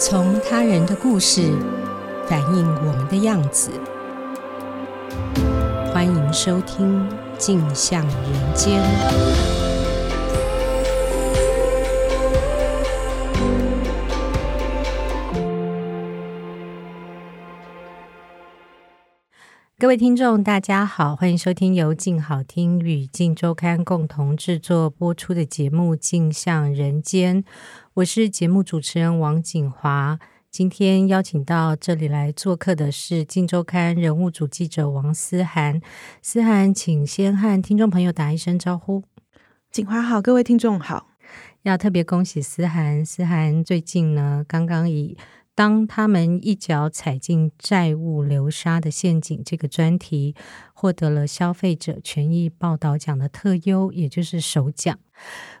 从他人的故事反映我们的样子。欢迎收听《镜像人间》。位听众，大家好，欢迎收听由静好听与静周刊共同制作播出的节目《镜像人间》，我是节目主持人王景华。今天邀请到这里来做客的是《镜周刊》人物组记者王思涵。思涵，请先和听众朋友打一声招呼。景华好，各位听众好。要特别恭喜思涵，思涵最近呢，刚刚以当他们一脚踩进债务流沙的陷阱，这个专题获得了消费者权益报道奖的特优，也就是首奖，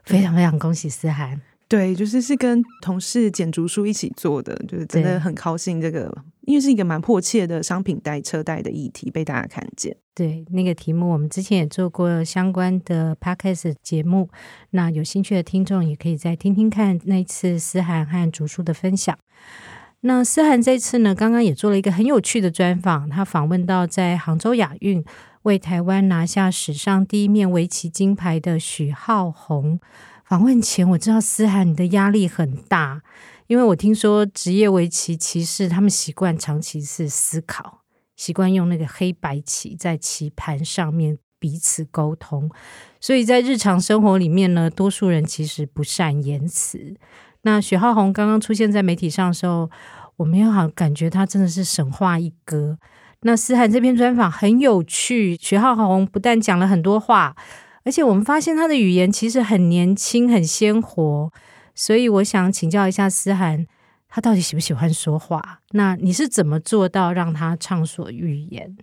非常非常恭喜思涵。对，就是是跟同事简竹书一起做的，就是真的很高兴。这个因为是一个蛮迫切的商品贷车贷的议题被大家看见。对，那个题目我们之前也做过相关的 podcast 节目，那有兴趣的听众也可以再听听看那次思涵和竹书的分享。那思涵这次呢，刚刚也做了一个很有趣的专访。他访问到在杭州亚运为台湾拿下史上第一面围棋金牌的许浩红。访问前我知道思涵你的压力很大，因为我听说职业围棋棋士他们习惯长期是思考，习惯用那个黑白棋在棋盘上面彼此沟通，所以在日常生活里面呢，多数人其实不善言辞。那许浩红刚刚出现在媒体上的时候，我们又好感觉他真的是神话一哥。那思涵这篇专访很有趣，许浩红不但讲了很多话，而且我们发现他的语言其实很年轻、很鲜活。所以我想请教一下思涵，他到底喜不喜欢说话？那你是怎么做到让他畅所欲言？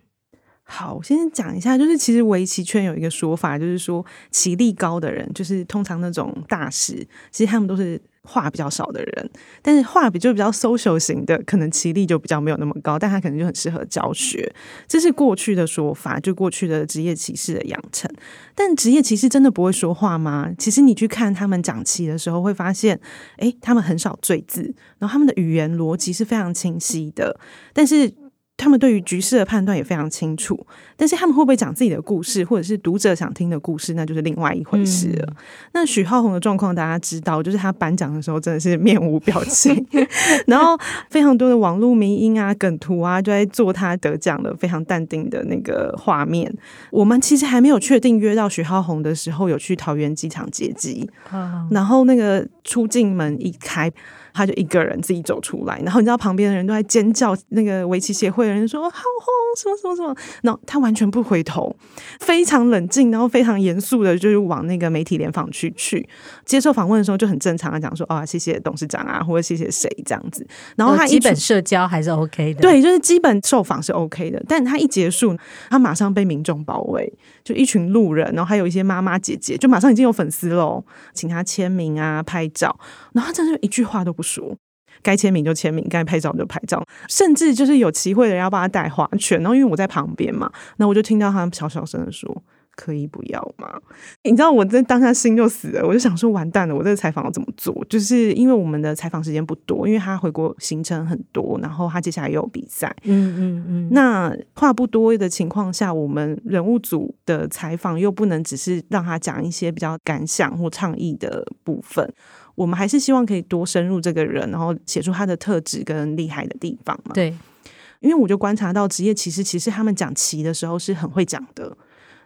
好，我先讲一下，就是其实围棋圈有一个说法，就是说棋力高的人，就是通常那种大师，其实他们都是话比较少的人。但是话比就比较 social 型的，可能棋力就比较没有那么高，但他可能就很适合教学。这是过去的说法，就过去的职业棋士的养成。但职业棋士真的不会说话吗？其实你去看他们讲棋的时候，会发现，诶，他们很少赘字，然后他们的语言逻辑是非常清晰的，但是。他们对于局势的判断也非常清楚，但是他们会不会讲自己的故事，或者是读者想听的故事，那就是另外一回事了。嗯、那许浩红的状况大家知道，就是他颁奖的时候真的是面无表情，然后非常多的网络迷音啊、梗图啊，就在做他得奖的非常淡定的那个画面。我们其实还没有确定约到许浩红的时候，有去桃园机场接机，嗯、然后那个出境门一开。他就一个人自己走出来，然后你知道旁边的人都在尖叫，那个围棋协会的人说“好红”什么什么什么，然后他完全不回头，非常冷静，然后非常严肃的，就是往那个媒体联访区去接受访问的时候，就很正常的讲说：“啊，谢谢董事长啊，或者谢谢谁这样子。”然后他基本社交还是 OK 的，对，就是基本受访是 OK 的。但他一结束，他马上被民众包围，就一群路人，然后还有一些妈妈姐姐，就马上已经有粉丝喽，请他签名啊、拍照，然后他真的一句话都不说，该签名就签名，该拍照就拍照，甚至就是有齐会的人要帮他带花圈，然后因为我在旁边嘛，那我就听到他小小声的说：“可以不要吗？”你知道我在当下心就死了，我就想说完蛋了，我这个采访要怎么做？就是因为我们的采访时间不多，因为他回国行程很多，然后他接下来又有比赛，嗯嗯嗯，那话不多的情况下，我们人物组的采访又不能只是让他讲一些比较感想或倡议的部分。我们还是希望可以多深入这个人，然后写出他的特质跟厉害的地方嘛。对，因为我就观察到职业其实其实他们讲棋的时候是很会讲的。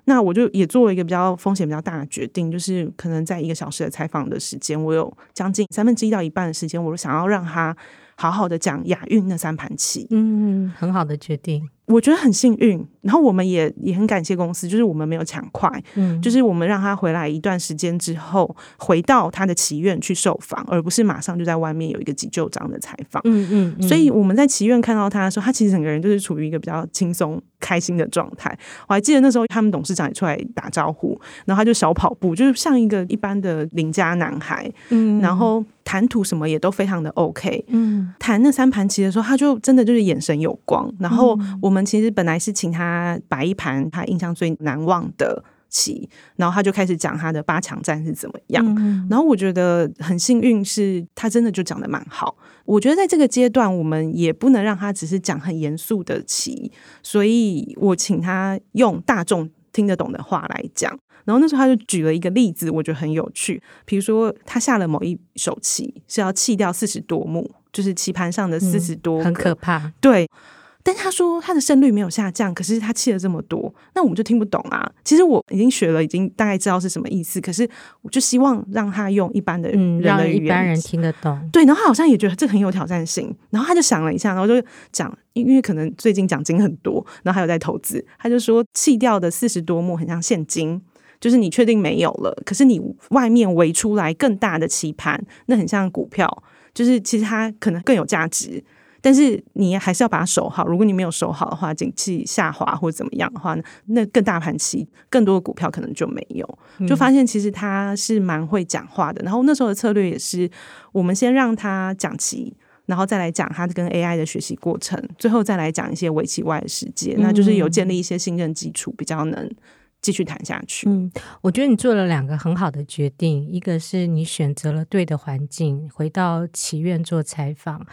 那我就也做了一个比较风险比较大的决定，就是可能在一个小时的采访的时间，我有将近三分之一到一半的时间，我想要让他好好的讲亚运那三盘棋。嗯，很好的决定。我觉得很幸运，然后我们也也很感谢公司，就是我们没有抢快，嗯，就是我们让他回来一段时间之后，回到他的棋院去受访，而不是马上就在外面有一个急就章的采访，嗯嗯，嗯，所以我们在棋院看到他的时候，他其实整个人就是处于一个比较轻松开心的状态。我还记得那时候他们董事长也出来打招呼，然后他就小跑步，就是像一个一般的邻家男孩，嗯，然后谈吐什么也都非常的 OK，嗯，谈那三盘棋的时候，他就真的就是眼神有光，然后我们。其实本来是请他摆一盘他印象最难忘的棋，然后他就开始讲他的八强战是怎么样。嗯、然后我觉得很幸运，是他真的就讲的蛮好。我觉得在这个阶段，我们也不能让他只是讲很严肃的棋，所以我请他用大众听得懂的话来讲。然后那时候他就举了一个例子，我觉得很有趣。比如说，他下了某一手棋是要弃掉四十多目，就是棋盘上的四十多、嗯，很可怕。对。但他说他的胜率没有下降，可是他弃了这么多，那我们就听不懂啊。其实我已经学了，已经大概知道是什么意思，可是我就希望让他用一般的人的语言，让一般人听得懂。对，然后他好像也觉得这很有挑战性，然后他就想了一下，然后就讲，因为可能最近奖金很多，然后还有在投资，他就说弃掉的四十多亩很像现金，就是你确定没有了，可是你外面围出来更大的棋盘，那很像股票，就是其实它可能更有价值。但是你还是要把它守好。如果你没有守好的话，景气下滑或者怎么样的话，那更大盘期更多的股票可能就没有。就发现其实他是蛮会讲话的。然后那时候的策略也是，我们先让他讲棋，然后再来讲他跟 AI 的学习过程，最后再来讲一些围棋外的世界。那就是有建立一些信任基础，比较能继续谈下去。嗯，我觉得你做了两个很好的决定，一个是你选择了对的环境，回到棋院做采访。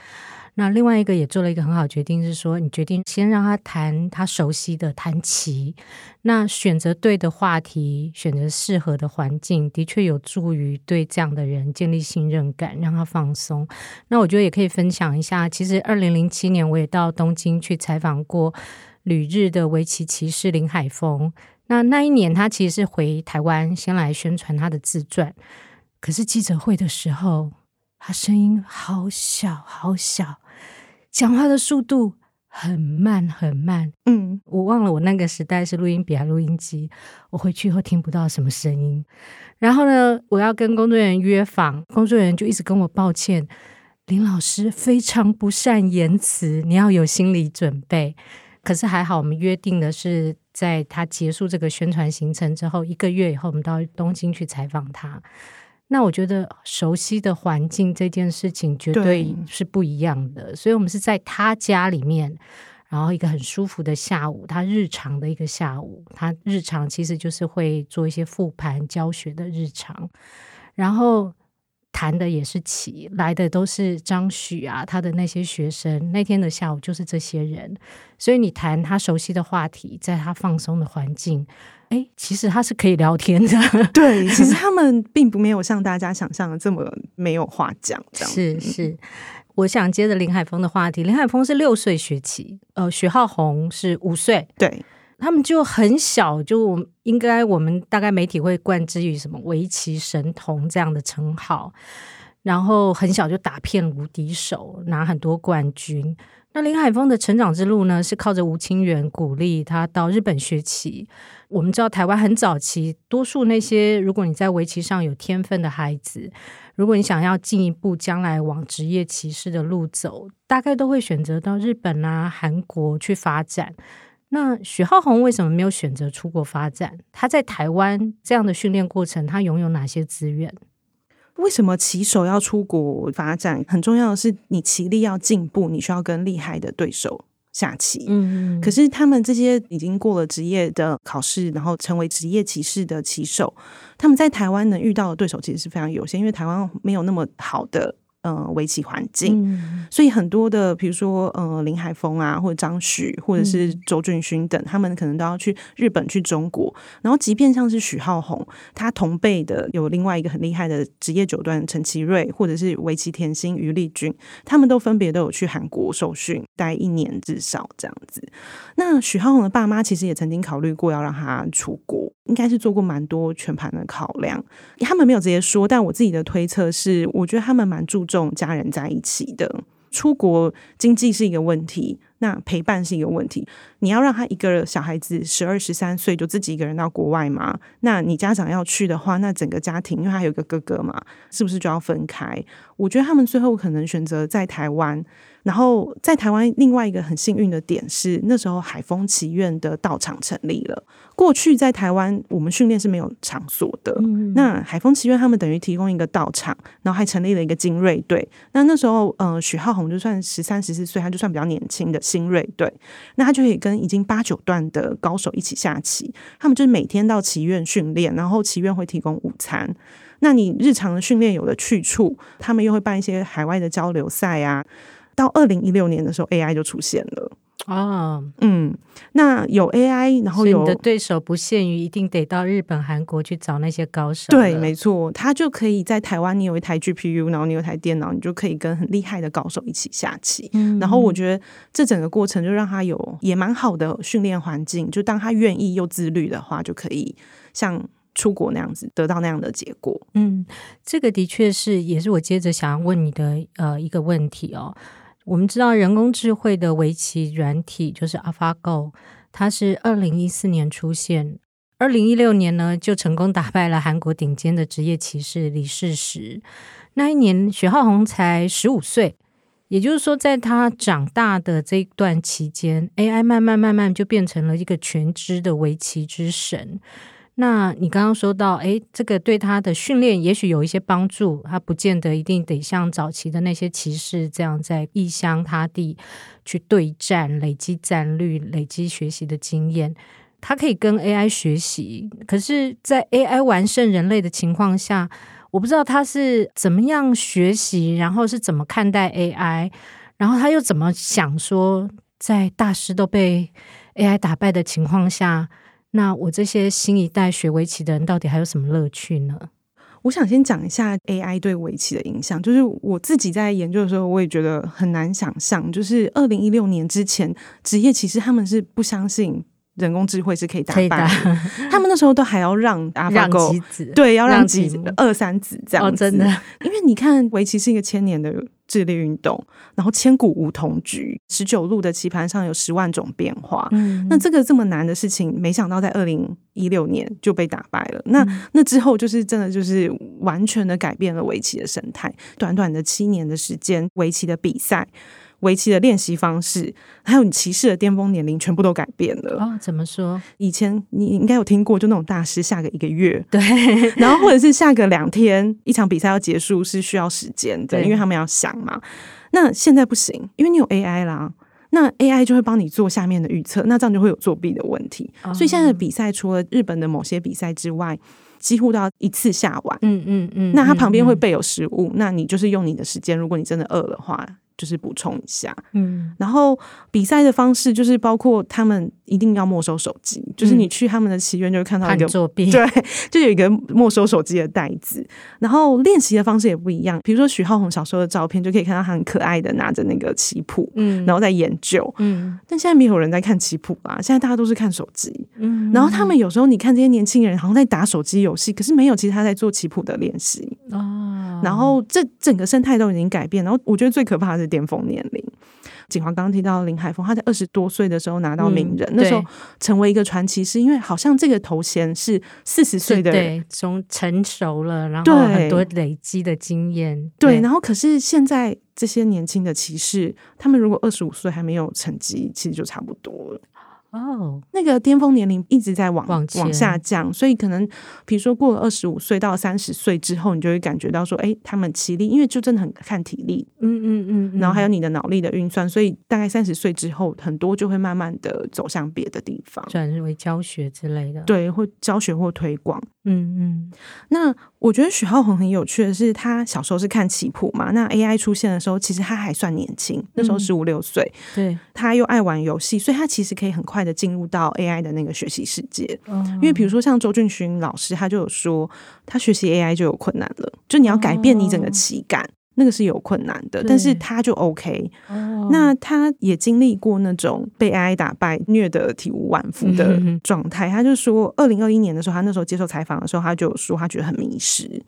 那另外一个也做了一个很好决定，是说你决定先让他谈他熟悉的谈棋，那选择对的话题，选择适合的环境，的确有助于对这样的人建立信任感，让他放松。那我觉得也可以分享一下，其实二零零七年我也到东京去采访过旅日的围棋棋士林海峰。那那一年他其实是回台湾先来宣传他的自传，可是记者会的时候，他声音好小好小。讲话的速度很慢很慢，嗯，我忘了我那个时代是录音笔还是录音机，我回去以后听不到什么声音。然后呢，我要跟工作人员约访，工作人员就一直跟我抱歉，林老师非常不善言辞，你要有心理准备。可是还好，我们约定的是在他结束这个宣传行程之后一个月以后，我们到东京去采访他。那我觉得熟悉的环境这件事情绝对是不一样的，所以我们是在他家里面，然后一个很舒服的下午，他日常的一个下午，他日常其实就是会做一些复盘教学的日常，然后谈的也是棋，来的都是张许啊，他的那些学生，那天的下午就是这些人，所以你谈他熟悉的话题，在他放松的环境。哎，其实他是可以聊天的。对，其实他们并不没有像大家想象的这么没有话讲。这样是是，我想接着林海峰的话题。林海峰是六岁学棋，呃，许浩鸿是五岁。对，他们就很小，就应该我们大概媒体会冠之于什么围棋神童这样的称号，然后很小就打遍无敌手，拿很多冠军。那林海峰的成长之路呢，是靠着吴清源鼓励他到日本学棋。我们知道台湾很早期，多数那些如果你在围棋上有天分的孩子，如果你想要进一步将来往职业棋士的路走，大概都会选择到日本啊、韩国去发展。那许浩鸿为什么没有选择出国发展？他在台湾这样的训练过程，他拥有哪些资源？为什么棋手要出国发展？很重要的是，你棋力要进步，你需要跟厉害的对手下棋。嗯，可是他们这些已经过了职业的考试，然后成为职业棋士的棋手，他们在台湾能遇到的对手其实是非常有限，因为台湾没有那么好的。呃，围棋环境，嗯，所以很多的，比如说呃，林海峰啊，或者张许，或者是周俊勋等，他们可能都要去日本、去中国。然后，即便像是许浩宏，他同辈的有另外一个很厉害的职业九段陈其瑞，或者是围棋甜心于丽君，他们都分别都有去韩国受训，待一年至少这样子。那许浩宏的爸妈其实也曾经考虑过要让他出国。应该是做过蛮多全盘的考量，他们没有直接说，但我自己的推测是，我觉得他们蛮注重家人在一起的。出国经济是一个问题，那陪伴是一个问题。你要让他一个小孩子十二十三岁就自己一个人到国外吗？那你家长要去的话，那整个家庭，因为他有一个哥哥嘛，是不是就要分开？我觉得他们最后可能选择在台湾。然后在台湾，另外一个很幸运的点是，那时候海风棋院的道场成立了。过去在台湾，我们训练是没有场所的。嗯、那海风棋院他们等于提供一个道场，然后还成立了一个精锐队。那那时候，呃，许浩宏就算十三、十四岁，他就算比较年轻的新锐，队，那他就可以跟已经八九段的高手一起下棋，他们就是每天到棋院训练，然后棋院会提供午餐。那你日常的训练有了去处，他们又会办一些海外的交流赛啊。到二零一六年的时候，AI 就出现了。哦，嗯，那有 AI，然后有你的对手不限于一定得到日本、韩国去找那些高手。对，没错，他就可以在台湾，你有一台 GPU，然后你有一台电脑，你就可以跟很厉害的高手一起下棋。嗯，然后我觉得这整个过程就让他有也蛮好的训练环境，就当他愿意又自律的话，就可以像出国那样子得到那样的结果。嗯，这个的确是，也是我接着想要问你的呃一个问题哦。我们知道人工智慧的围棋软体就是 AlphaGo，它是二零一四年出现，二零一六年呢就成功打败了韩国顶尖的职业棋士李世石。那一年许浩宏才十五岁，也就是说，在他长大的这一段期间，AI 慢慢慢慢就变成了一个全知的围棋之神。那你刚刚说到，诶，这个对他的训练也许有一些帮助，他不见得一定得像早期的那些骑士这样在异乡他地去对战，累积战略，累积学习的经验。他可以跟 AI 学习，可是，在 AI 完胜人类的情况下，我不知道他是怎么样学习，然后是怎么看待 AI，然后他又怎么想说，在大师都被 AI 打败的情况下。那我这些新一代学围棋的人，到底还有什么乐趣呢？我想先讲一下 AI 对围棋的影响。就是我自己在研究的时候，我也觉得很难想象，就是二零一六年之前，职业棋士他们是不相信人工智慧是可以打败的，他们那时候都还要让 AlphaGo 对，要让几二三子这样子。哦，真的，因为你看围棋是一个千年的。智力运动，然后千古梧桐局，十九路的棋盘上有十万种变化。嗯，那这个这么难的事情，没想到在二零一六年就被打败了。那、嗯、那之后就是真的就是完全的改变了围棋的生态。短短的七年的时间，围棋的比赛。围棋的练习方式，还有你棋士的巅峰年龄，全部都改变了。哦，怎么说？以前你应该有听过，就那种大师下个一个月，对，然后或者是下个两天，一场比赛要结束是需要时间的，因为他们要想嘛。那现在不行，因为你有 AI 啦，那 AI 就会帮你做下面的预测，那这样就会有作弊的问题。哦、所以现在的比赛，除了日本的某些比赛之外，几乎都要一次下完。嗯嗯嗯。那它旁边会备有食物，嗯嗯，那你就是用你的时间，如果你真的饿的话。就是补充一下，嗯，然后比赛的方式就是包括他们一定要没收手机，嗯、就是你去他们的棋院就会看到一个作弊，对，就有一个没收手机的袋子。然后练习的方式也不一样，比如说许浩宏小时候的照片，就可以看到他很可爱的拿着那个棋谱，嗯，然后在研究，嗯，但现在没有人在看棋谱啦，现在大家都是看手机，嗯，然后他们有时候你看这些年轻人好像在打手机游戏，可是没有，其实他在做棋谱的练习。哦。然后这整个生态都已经改变，然后我觉得最可怕的是。巅峰年龄，景华刚刚提到林海峰，他在二十多岁的时候拿到名人，嗯、那时候成为一个传奇，是因为好像这个头衔是四十岁的人从成熟了，然后很多累积的经验，对，对。然后可是现在这些年轻的骑士，他们如果二十五岁还没有成绩，其实就差不多了。哦，oh, 那个巅峰年龄一直在往往，往下降，所以可能比如说过了二十五岁到三十岁之后，你就会感觉到说，哎，他们体力，因为就真的很看体力，嗯嗯嗯，然后还有你的脑力的运算，所以大概三十岁之后，很多就会慢慢的走向别的地方，转为教学之类的，对，或教学或推广，嗯嗯。那我觉得许浩宏很有趣的是，他小时候是看棋谱嘛，那 AI 出现的时候，其实他还算年轻，那时候十五六岁，对，他又爱玩游戏，所以他其实可以很快。快的进入到 AI 的那个学习世界，因为比如说像周俊勋老师，他就有说，他学习 AI 就有困难了，就你要改变你整个棋感，那个是有困难的，但是他就 OK。那他也经历过那种被 AI 打败、虐得体无完肤的状态，他就说，二零二一年的时候，他那时候接受采访的时候，他就有说，他觉得很迷失。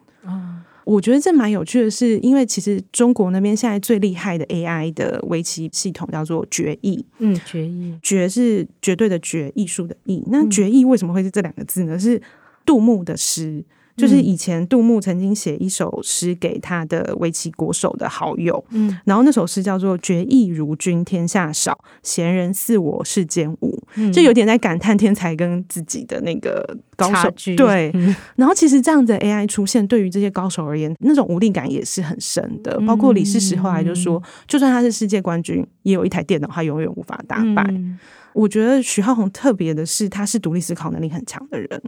我觉得这蛮有趣的是，因为其实中国那边现在最厉害的 AI 的围棋系统叫做绝艺，嗯，绝艺，绝是绝对的绝，艺术的艺。那绝艺为什么会是这两个字呢？是杜牧的诗，就是以前杜牧曾经写一首诗给他的围棋国手的好友，嗯，然后那首诗叫做“决意如君天下少，闲人似我世间无”，嗯，就有点在感叹天才跟自己的那个高手距对。嗯、然后其实这样的 AI 出现，对于这些高手而言，那种无力感也是很深的。包括李世石后来就说，就算他是世界冠军，也有一台电脑，他永远无法打败。嗯、我觉得许皓红特别的是，他是独立思考能力很强的人。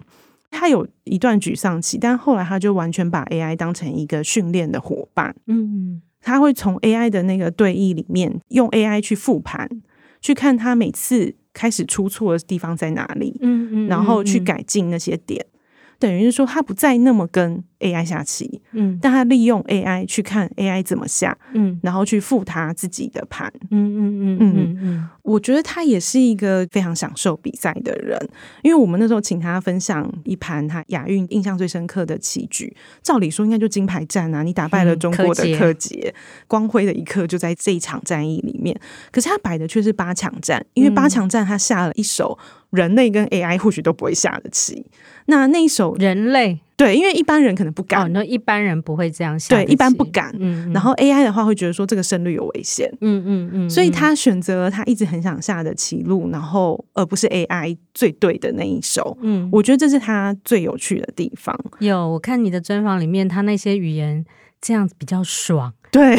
他有一段沮丧期，但后来他就完全把 AI 当成一个训练的伙伴。嗯，他会从 AI 的那个对弈里面，用 AI 去复盘，去看他每次开始出错的地方在哪里。嗯嗯，然后去改进那些点。等于是说，他不再那么跟 AI 下棋，嗯，但他利用 AI 去看 AI 怎么下，嗯，然后去复他自己的盘，嗯嗯嗯嗯嗯，我觉得他也是一个非常享受比赛的人，因为我们那时候请他分享一盘他亚运印象最深刻的棋局，照理说应该就金牌战啊，你打败了中国的柯洁，嗯、光辉的一刻就在这一场战役里面，可是他摆的却是八强战，因为八强战他下了一手人类跟 AI 或许都不会下的棋。那那一手人类对，因为一般人可能不敢，哦，那一般人不会这样下，对，一般不敢。然后 AI 的话会觉得说这个胜率有危险，嗯嗯嗯，所以他选择了他一直很想下的棋路，然后而不是 AI 最对的那一手。嗯，我觉得这是他最有趣的地方。有，我看你的专访里面，他那些语言这样子比较爽，对，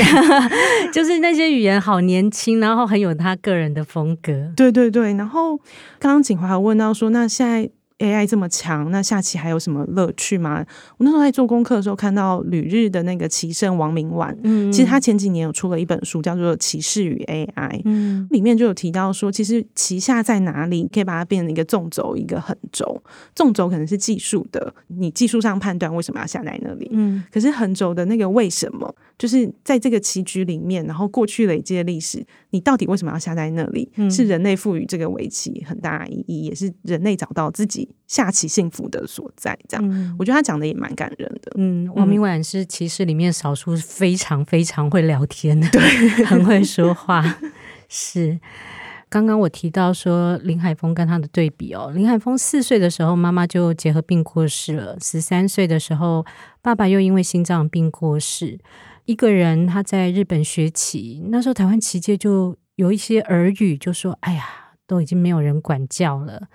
就是那些语言好年轻，然后很有他个人的风格。对对对，然后刚刚景华还问到说，那现在。AI 这么强，那下棋还有什么乐趣吗？我那时候在做功课的时候，看到旅日的那个棋圣王明婉，嗯，其实他前几年有出了一本书，叫做《棋士与 AI》，嗯，里面就有提到说，其实棋下在哪里，可以把它变成一个纵轴，一个横轴。纵轴可能是技术的，你技术上判断为什么要下在那里，嗯，可是横轴的那个为什么，就是在这个棋局里面，然后过去累积的历史，你到底为什么要下在那里？嗯，是人类赋予这个围棋很大意义，也是人类找到自己。下棋幸福的所在，这样，嗯、我觉得他讲的也蛮感人的。嗯，王明婉是棋士里面少数非常非常会聊天的，对，很会说话。是，刚刚我提到说林海峰跟他的对比哦，林海峰四岁的时候妈妈就结核病过世了，十三岁的时候爸爸又因为心脏病过世，一个人他在日本学棋，那时候台湾棋界就有一些耳语，就说：“哎呀。”都已经没有人管教了，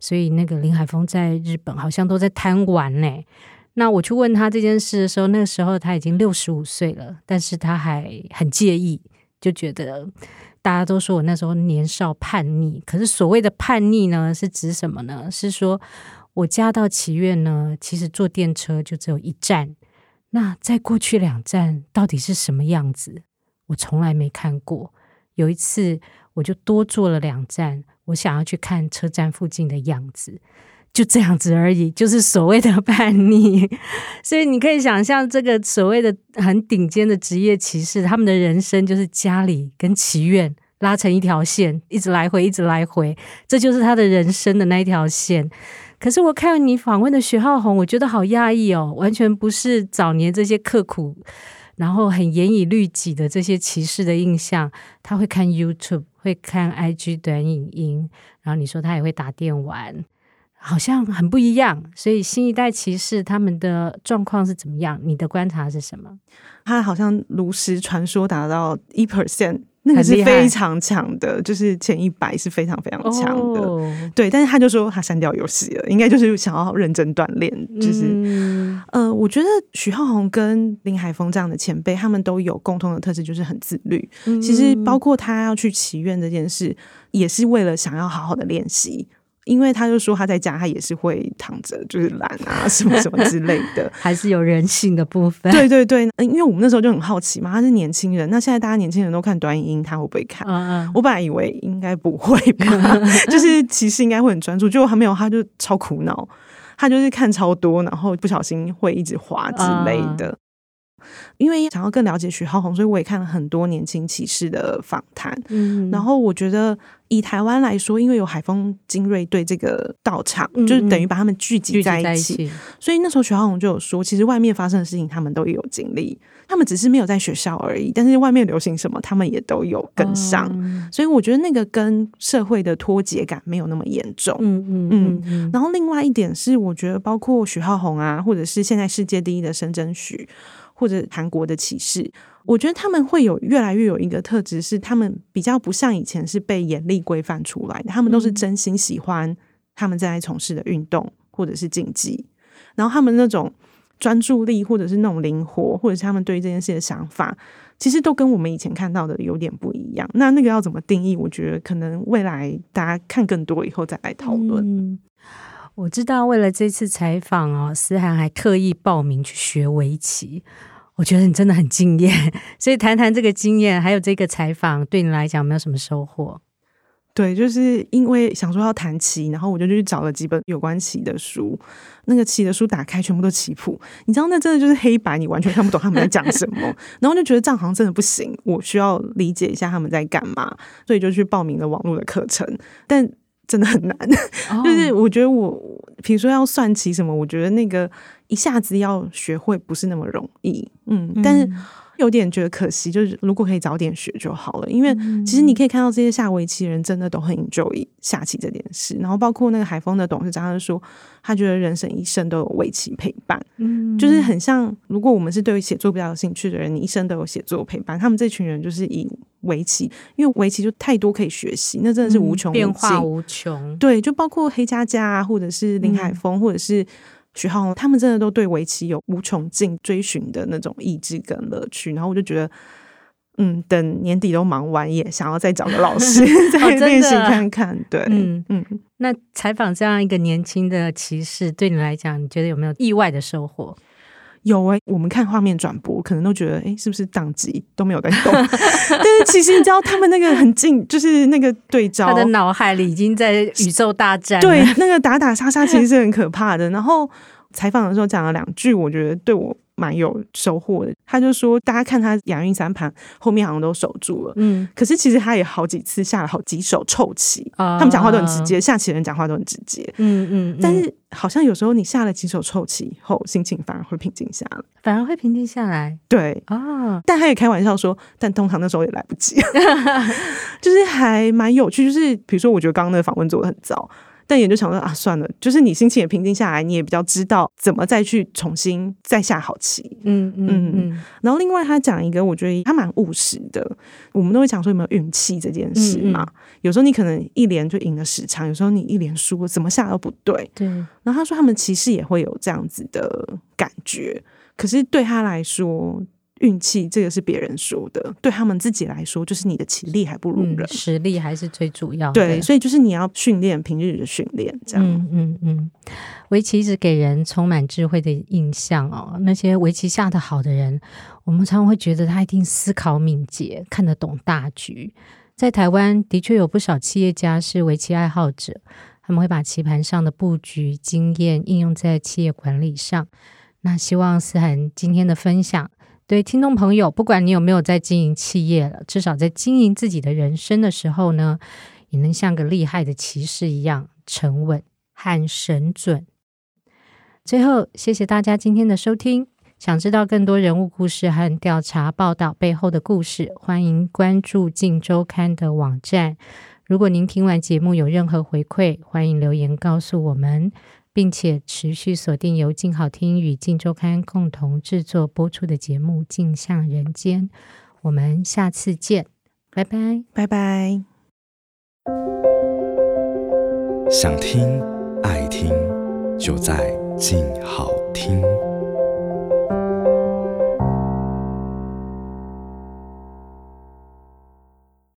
所以那个林海峰在日本好像都在贪玩呢。那我去问他这件事的时候，那个时候他已经六十五岁了，但是他还很介意，就觉得大家都说我那时候年少叛逆。可是所谓的叛逆呢，是指什么呢？是说我家到棋院呢，其实坐电车就只有一站，那再过去两站到底是什么样子，我从来没看过。有一次。我就多坐了两站，我想要去看车站附近的样子，就这样子而已，就是所谓的叛逆。所以你可以想象，这个所谓的很顶尖的职业骑士，他们的人生就是家里跟棋院拉成一条线，一直来回，一直来回，这就是他的人生的那一条线。可是我看你访问的许皓红，我觉得好压抑哦，完全不是早年这些刻苦，然后很严以律己的这些棋士的印象。他会看 YouTube。会看 IG 短影音，然后你说他也会打电玩，好像很不一样。所以新一代骑士他们的状况是怎么样？你的观察是什么？他好像炉石传说达到一 percent。那个是非常强的，就是前一百是非常非常强的，哦、对。但是他就说他删掉游戏了，应该就是想要认真锻炼。就是，嗯、呃，我觉得许浩宏跟林海峰这样的前辈，他们都有共同的特质，就是很自律。嗯、其实包括他要去祈愿这件事，也是为了想要好好的练习。因为他就说他在家他也是会躺着，就是懒啊什么什么之类的，还是有人性的部分。对对对，因为我们那时候就很好奇嘛，他是年轻人，那现在大家年轻人都看短影音，他会不会看？嗯嗯。我本来以为应该不会吧，就是其实应该会很专注，结果他没有，他就超苦恼，他就是看超多，然后不小心会一直滑之类的。因为想要更了解许浩宏，所以我也看了很多年轻骑士的访谈。嗯，然后我觉得以台湾来说，因为有海丰精锐队这个道场，就是等于把他们聚集在一起，一起所以那时候许浩宏就有说，其实外面发生的事情他们都有经历，他们只是没有在学校而已，但是外面流行什么，他们也都有跟上。嗯、所以我觉得那个跟社会的脱节感没有那么严重。嗯嗯嗯嗯。然后另外一点是，我觉得包括许浩宏啊，或者是现在世界第一的申真许，或者韩国的骑士，我觉得他们会有越来越有一个特质，是他们比较不像以前是被严厉规范出来的，他们都是真心喜欢他们正在从事的运动或者是竞技，然后他们那种专注力，或者是那种灵活，或者是他们对于这件事的想法，其实都跟我们以前看到的有点不一样。那那个要怎么定义？我觉得可能未来大家看更多以后再来讨论。嗯我知道，为了这次采访哦，思涵还特意报名去学围棋。我觉得你真的很敬业，所以谈谈这个经验，还有这个采访，对你来讲有没有什么收获？对，就是因为想说要谈棋，然后我就去找了几本有关棋的书。那个棋的书打开，全部都棋谱，你知道，那真的就是黑白，你完全看不懂他们在讲什么。然后就觉得这样好像真的不行，我需要理解一下他们在干嘛，所以就去报名了网络的课程，但。真的很难，oh. 就是我觉得我，比如说要算起什么，我觉得那个一下子要学会不是那么容易，嗯，嗯，但是有点觉得可惜，就是如果可以早点学就好了，因为其实你可以看到这些下围棋人真的都很 enjoy 下棋这件事，然后包括那个海丰的董事长，他就说他觉得人生一生都有围棋陪伴，嗯，就是很像如果我们是对于写作比较有兴趣的人，你一生都有写作陪伴，他们这群人就是以。围棋，因为围棋就太多可以学习，那真的是无穷变化无穷。对，就包括黑佳佳啊，或者是林海峰，嗯、或者是许浩，他们真的都对围棋有无穷尽追寻的那种意志跟乐趣。然后我就觉得，嗯，等年底都忙完，也想要再找个老师再练习看看。对，嗯嗯。那采访这样一个年轻的骑士，对你来讲，你觉得有没有意外的收获？有哎、欸，我们看画面转播，可能都觉得哎、欸，是不是档机都没有在动？但是其实你知道，他们那个很近，就是那个对 焦，他的脑海里已经在宇宙大战。对，那个打打杀杀其实是很可怕的。然后采访的时候讲了两句，我觉得对我。蛮有收获的，他就说，大家看他亚运三盘后面好像都守住了，嗯，可是其实他也好几次下了好几手臭棋，啊、他们讲话都很直接，下棋人讲话都很直接，嗯嗯，嗯，但是好像有时候你下了几手臭棋以后，心情反而会平静下来，反而会平静下来，对。啊，但他也开玩笑说，但通常那时候也来不及，就是还蛮有趣，就是比如说，我觉得刚刚那个访问做的很糟。但也就想说啊，算了，就是你心情也平静下来，你也比较知道怎么再去重新再下好棋。嗯嗯嗯。然后另外他讲一个，我觉得他蛮务实的。我们都会讲说有没有运气这件事嘛？嗯嗯，有时候你可能一连就赢了十场，有时候你一连输了，怎么下都不对。对。然后他说他们其实也会有这样子的感觉，可是对他来说。运气这个是别人说的，对他们自己来说，就是你的棋力还不如人，嗯、实力还是最主要的。对，所以就是你要训练平日的训练，这样。嗯嗯嗯，围棋一直给人充满智慧的印象哦。那些围棋下的好的人，我们常常会觉得他一定思考敏捷，看得懂大局。在台湾的确有不少企业家是围棋爱好者，他们会把棋盘上的布局经验应用在企业管理上。那希望思涵今天的分享。对听众朋友，不管你有没有在经营企业了，至少在经营自己的人生的时候呢，也能像个厉害的骑士一样沉稳和神准。最后，谢谢大家今天的收听。想知道更多人物故事和调查报道背后的故事，欢迎关注《镜周刊》的网站。如果您听完节目有任何回馈，欢迎留言告诉我们。并且持续锁定由静好听与静周刊共同制作播出的节目《镜像人间》，我们下次见，拜拜，拜拜。想听爱听，就在静好听。